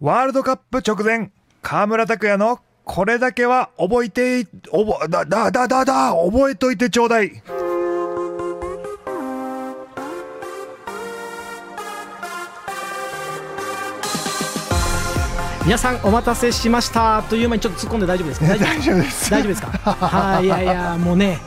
ワールドカップ直前河村拓哉のこれだけは覚えてい覚だだだだだ覚えといてちょうだい。皆さんお待たせしました。という間にちょっと突っ込んで大丈夫ですか？大丈夫です。大丈夫ですか？はいいやいやもうね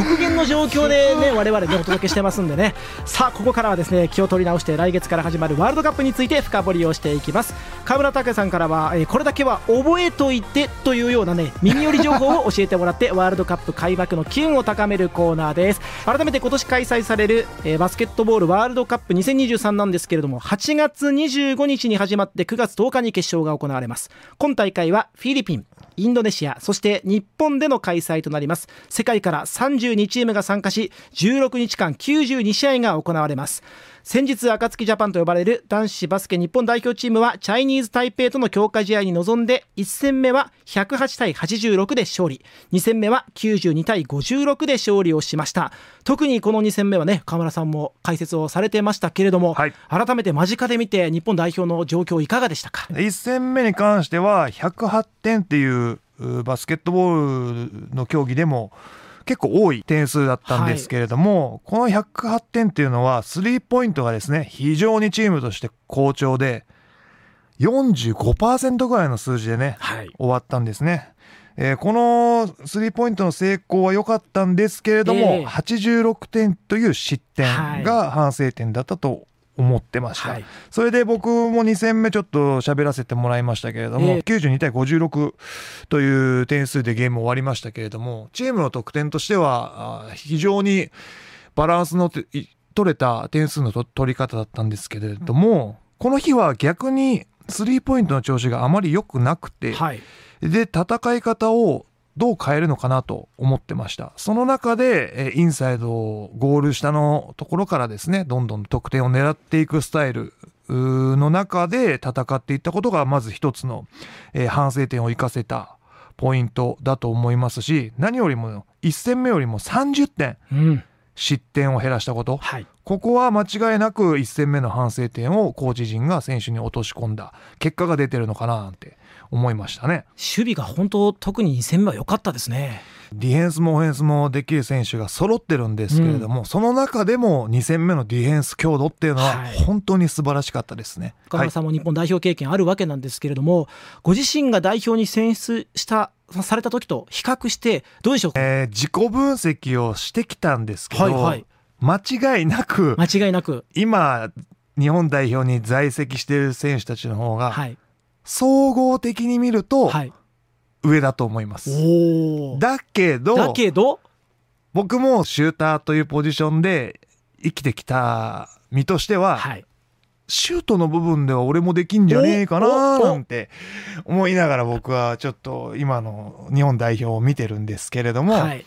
極限の状況でね我々ねお届けしてますんでね。さあここからはですね気を取り直して来月から始まるワールドカップについて深掘りをしていきます。河村拓哉さんからは、えーこれだけは覚えといてというようなね耳寄り情報を教えてもらってワールドカップ開幕の機運を高めるコーナーです。改めて今年開催される、えーバスケットボールワールドカップ2023なんですけれども8月25日に始まって9月10日に決勝が行われます。今大会はフィリピンインドネシアそして日本での開催となります。世界から32チームが参加し16日間92試合が行われます。先日暁ジャパンと呼ばれる男子バスケ日本代表チームはチャイニーズ台北との強化試合に臨んで1戦目は108対86で勝利。2戦目は92対56で勝利をしました。特にこの2戦目はね河村さんも解説をされてましたけれども、はい。改めて間近で見て日本代表の状況いかがでしたか？1戦目に関しては108点っていううバスケットボールの競技でも結構多い点数だったんですけれども、この108点っていうのはスリーポイントがですね非常にチームとして好調で45%ぐらいの数字でねはい。終わったんですね。えーこのスリーポイントの成功は良かったんですけれども、ええ。86点という失点が反省点だったと思ってました、はい。それで僕も2戦目ちょっと喋らせてもらいましたけれども、ええ。92対56という点数でゲーム終わりましたけれどもチームの得点としては非常にバランスの取れた点数のと取り方だったんですけれどもこの日は逆にスリーポイントの調子があまり良くなくて、はい。で戦い方をどう変えるのかなと思ってました。その中でえーインサイドゴール下のところからですねどんどん得点を狙っていくスタイルの中で戦っていったことがまず一つの、えー反省点を生かせたポイントだと思いますし何よりも1戦目よりも30点うん。失点を減らしたこと。はいここは間違いなく1戦目の反省点をコーチ陣が選手に落とし込んだ。結果が出てるのかななんて思いましたね。守備が本当特に2戦目は良かったですね。ディフェンスもオフェンスもできる選手が揃ってるんですけれども、その中でも2戦目のディフェンス強度っていうのははい。本当に素晴らしかったですね。岡村さんも日本代表経験あるわけなんですけれども、ご自身が代表に選出したされた時と比較してどうでしょうか、えー自己分析をしてきたんですけど、はいはい間違いなく間違いなく、今日本代表に在籍している選手たちの方がはい。総合的に見るとはい、上だと思います。だけどだけど僕もシューターというポジションで生きてきた身としては、はい。シュートの部分では俺もできんじゃねえかおなおなんて思いながら僕はちょっと今の日本代表を見てるんですけれども、はい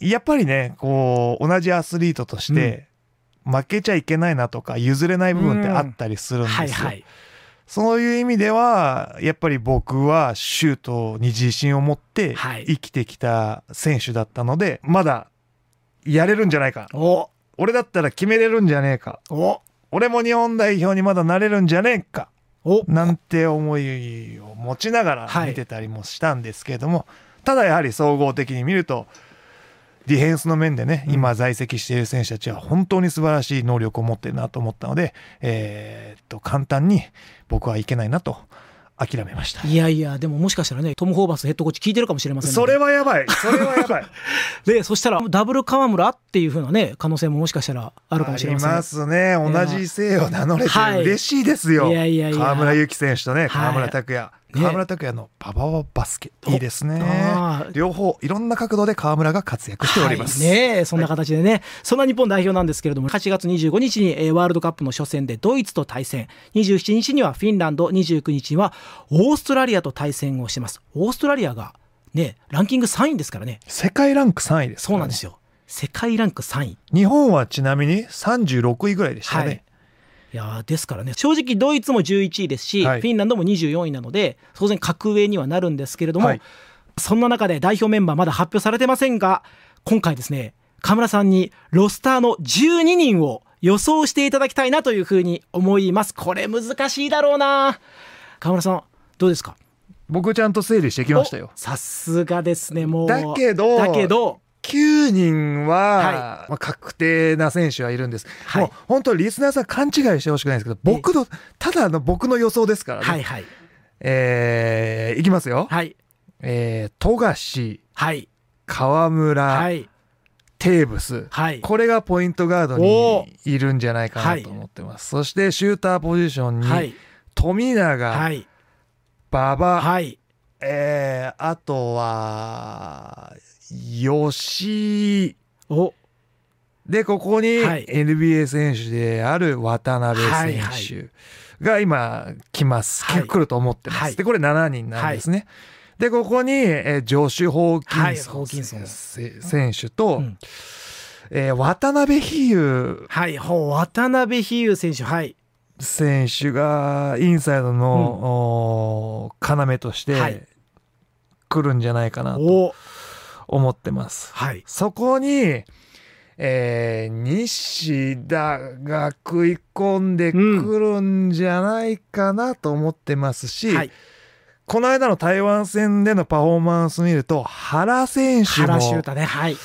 やっぱりねこう同じアスリートとして負けちゃいけないなとか譲れない部分ってあったりするんですよ。はいはい。そういう意味ではやっぱり僕はシュートに自信を持ってはい。生きてきた選手だったので、まだやれるんじゃないか。お。俺だったら決めれるんじゃねえか。お。俺も日本代表にまだなれるんじゃねえか。お。なんて思いを持ちながらはい。見てたりもしたんですけれども、ただやはり総合的に見るとディフェンスの面でね、うん。今在籍している選手たちは本当に素晴らしい能力を持ってるなと思ったので、えーっと簡単に僕はいけないなと諦めました。いやいやでももしかしたらねトム・ホーバスヘッドコーチ聞いてるかもしれませんのでそれはやばいそれはやばい。でそしたらダブル川村っていう風なね可能性ももしかしたらあるかもしれませんありますね。同じ姓を名乗れてはい。嬉しいですよ、いやいやいや。河村勇輝選手とねはい。河村拓哉、ね河村拓哉のパパパバスケ。いいですね。両方いろんな角度で河村が活躍しております、はい、ねえそんな形でね、そんな日本代表なんですけれども8月25日にえーワールドカップの初戦でドイツと対戦。27日にはフィンランド29日にはオーストラリアと対戦をします。オーストラリアがねランキング3位ですからね。世界ランク3位ですそうなんですよ。世界ランク3位。日本はちなみに36位ぐらいでしたね、はいいやーですからね。正直ドイツも11位ですし、はい。フィンランドも24位なので当然格上にはなるんですけれども、はい。そんな中で代表メンバーまだ発表されてませんが今回ですね河村さんにロスターの12人を予想していただきたいなというふうに思います。これ難しいだろうな。川村さんどうですか？僕ちゃんと整理してきましたよ。おさすがですねもう。だけどだけど9人は、はい。まあ、確定な選手はいるんです、はい。もう本当リスナーさん勘違いしてほしくないんですけど僕のただの僕の予想ですからね、はいはい。えーいきますよ、はい。えー富樫はい。河村、はい。テーブス。はい。これがポイントガードおにいるんじゃないかなと思ってます、そしてシューターポジションにはい。富永、はい。馬場、はい。えーあとは吉お。でここにはい。NBA 選手である渡辺選はい手が今来ます、はい。来ると思ってます、はい。でこれ7人なんですね、でここに、えージョシュ・ホーキはいンソン,、選手と、うん。えー渡辺比喩はい渡辺比喩選手はい。選手がインサイドの、おー要としはい。て来るんじゃないかなと。お思ってます。はい。そこに、えー西田が食い込んでくるんじゃないかなと思ってますし、はい。この間の台湾戦でのパフォーマンス見ると原選手も原修太ね。はい。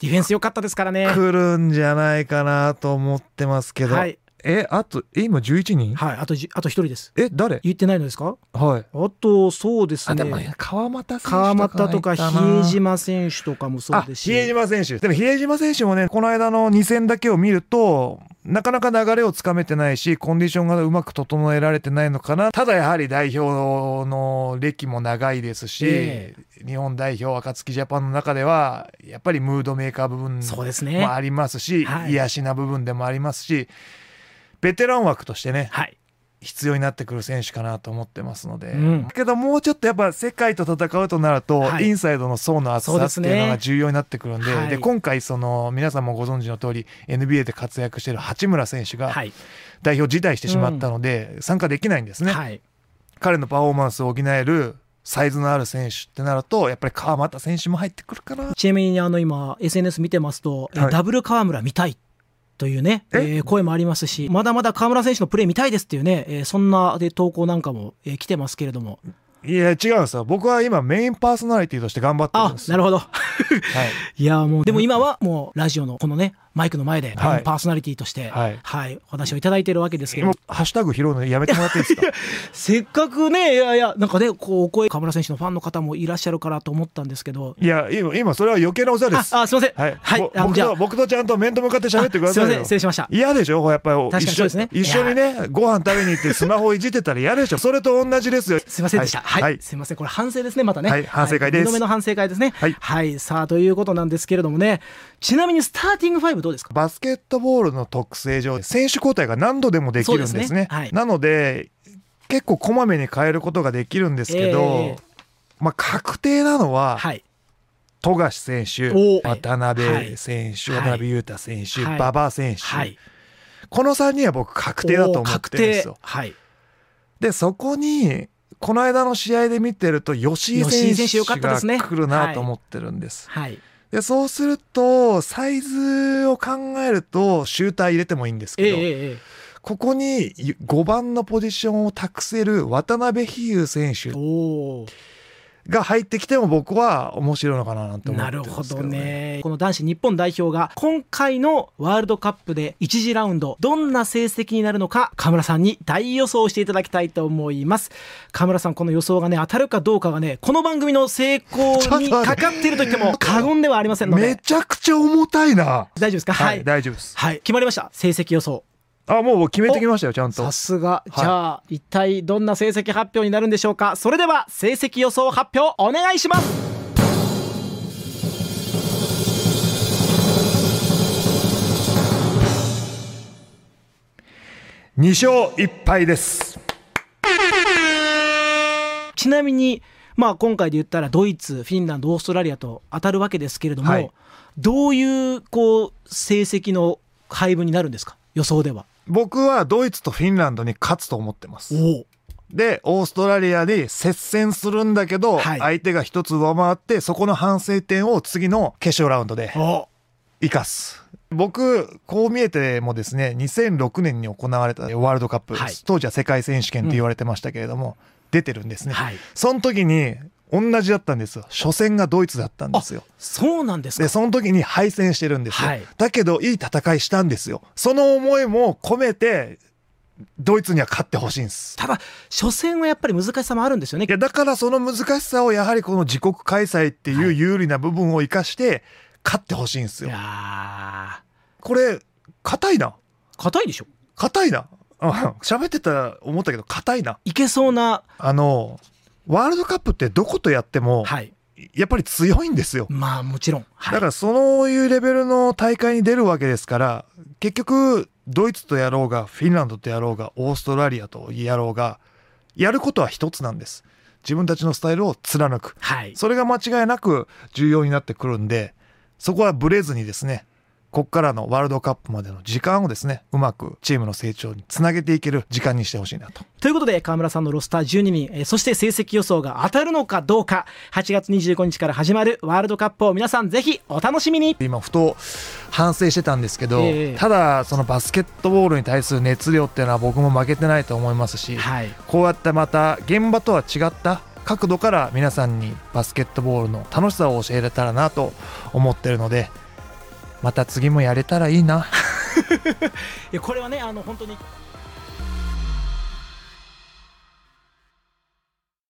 ディフェンス良かったですからね。来るんじゃないかなと思ってますけど、はいえあとえ今11人？はいあとじあと一人です。え誰？言ってないのですか？はい。あとそうですね。川又選手川又とか比江比島選手とかもそうですし。比江島選手。でも比江島選手もねこの間の2戦だけを見るとなかなか流れをつかめてないしコンディションがうまく整えられてないのかな。ただやはり代表の歴も長いですし、え。日本代表暁ジャパンの中ではやっぱりムードメーカー部分そうですね。もありますし、はい。癒しな部分でもありますしベテラン枠としてねはい。必要になってくる選手かなと思ってますので、うん。けどもうちょっとやっぱ世界と戦うとなると、はい。インサイドの層の厚さっていうのが重要になってくるんで。はい。で今回その皆さんもご存知の通り NBA で活躍している八村選手がはい。代表辞退してしまったので、参加できないんですね、はい。彼のパフォーマンスを補えるサイズのある選手ってなるとやっぱり川又選手も入ってくるかな。ちなみにあの今 SNS 見てますと、えはい。ダブル川村見たいというね、え？えー声もありますしまだまだ川村選手のプレー見たいですっていうね、えーそんなで投稿なんかも、えー来てますけれども。いや違うんですよ。僕は今メインパーソナリティとして頑張ってるんあですなるほど。はい。いやもうでも今はもうラジオのこのねマイクの前で、はい。パーソナリティとしてははいい、お話をいただいてるわけですけど。ハッシュタグ拾うのやめてもらっていいですか？せっかくねいやいやなんかねこうお声河村選手のファンの方もいらっしゃるからと思ったんですけど。いや今今それは余計なお世話です。ああすいません。はい、ぼ僕あじゃあ。と僕とちゃんと面と向かって喋ってくださいすいません。失礼しました。嫌でしょ？やっぱり確かにね。一緒にねご飯食べに行ってスマホいじってたら嫌でしょ。それと同じですよ。すいませんでした。はい、はい。すいません。これ反省ですね、またね。はい。反省会です。2度目の反省会ですね。はい。さあ、ということなんですけれどもね。ちなみにスターティングファイブどうですか？バスケットボールの特性上選手交代が何度でもできるんですね。すね。はい。なので結構こまめに変えることができるんですけど、ええ。まあ確定なのははい。富樫選手お渡辺選手、はい。渡辺裕太選手、はい。馬場選手、はい。この3人は僕確定だと思ってるんですよ。はい。でそこにこの間の試合で見てると吉井選手が来るなと思ってるんです。はい。でそうするとサイズを考えるとシューター入れてもいいんですええけど、えええここに5番のポジションを託せる渡辺比喩選手。が入ってきても僕は面白いのかななんて思ってなるほどね。ね。この男子日本代表が今回のワールドカップで1次ラウンドどんな成績になるのか河村さんに大予想していただきたいと思います河村さんこの予想がね当たるかどうかがねこの番組の成功にかかっていると言っても過言ではありませんのめでちゃくちゃ重たいな。大丈夫ですか？は、はいい、大丈夫です。はい、決まりました成績予想あもう決めてきましたよちゃんと。さ。すが、じゃあ一体どんな成績発表になるんでしょうか？それでは成績予想発表お願いします。2勝1敗です。ちなみにまあ今回で言ったらドイツフィンランドオーストラリアと当たるわけですけれども、はい。どういうこう成績の配分になるんですか？予想では僕はドイツとフィンランドに勝つと思ってます。お。でオーストラリアで接戦するんだけど、はい。相手が一つ上回ってそこの反省点を次の決勝ラウンドでお。生かす。僕こう見えてもですね2006年に行われたワールドカップ、はい。当時は世界選手権と言われてましたけれども、出てるんですね、はい。その時に同じだったんですよ。初戦がドイツだったんですよ。そうなんですか。でその時に敗戦してるんですよ、はい。だけどいい戦いしたんですよ。その思いも込めてドイツには勝ってほしいんです。ただ初戦はやっぱり難しさもあるんですよね。いやだからその難しさをやはりこの自国開催っていう有利な部分を生かして勝ってほしいんですよ。いやこれ硬いな。ー硬いでしょ。硬いな。うん喋ってたら思ったけど硬いな。いけそうな。あのワールドカップってどことやってもはい。やっぱり強いんですよ。まあもちろん、はい、だからそういうレベルの大会に出るわけですから結局ドイツとやろうがフィンランドとやろうがオーストラリアとやろうがやることは一つなんです。自分たちのスタイルを貫く。はい。それが間違いなく重要になってくるんでそこはブレずにですねこっからのワールドカップまでの時間をですねうまくチームの成長につなげていける時間にしてほしいなと。ということで川村さんのロスター12人、えーそして成績予想が当たるのかどうか8月25日から始まるワールドカップを皆さんぜひお楽しみに。今ふと反省してたんですけど、ええ。ただそのバスケットボールに対する熱量っていうのは僕も負けてないと思いますし、はい。こうやってまた現場とは違った角度から皆さんにバスケットボールの楽しさを教えれたらなと思ってるのでまた次もやれたらいいな。いやこれはねあの本当に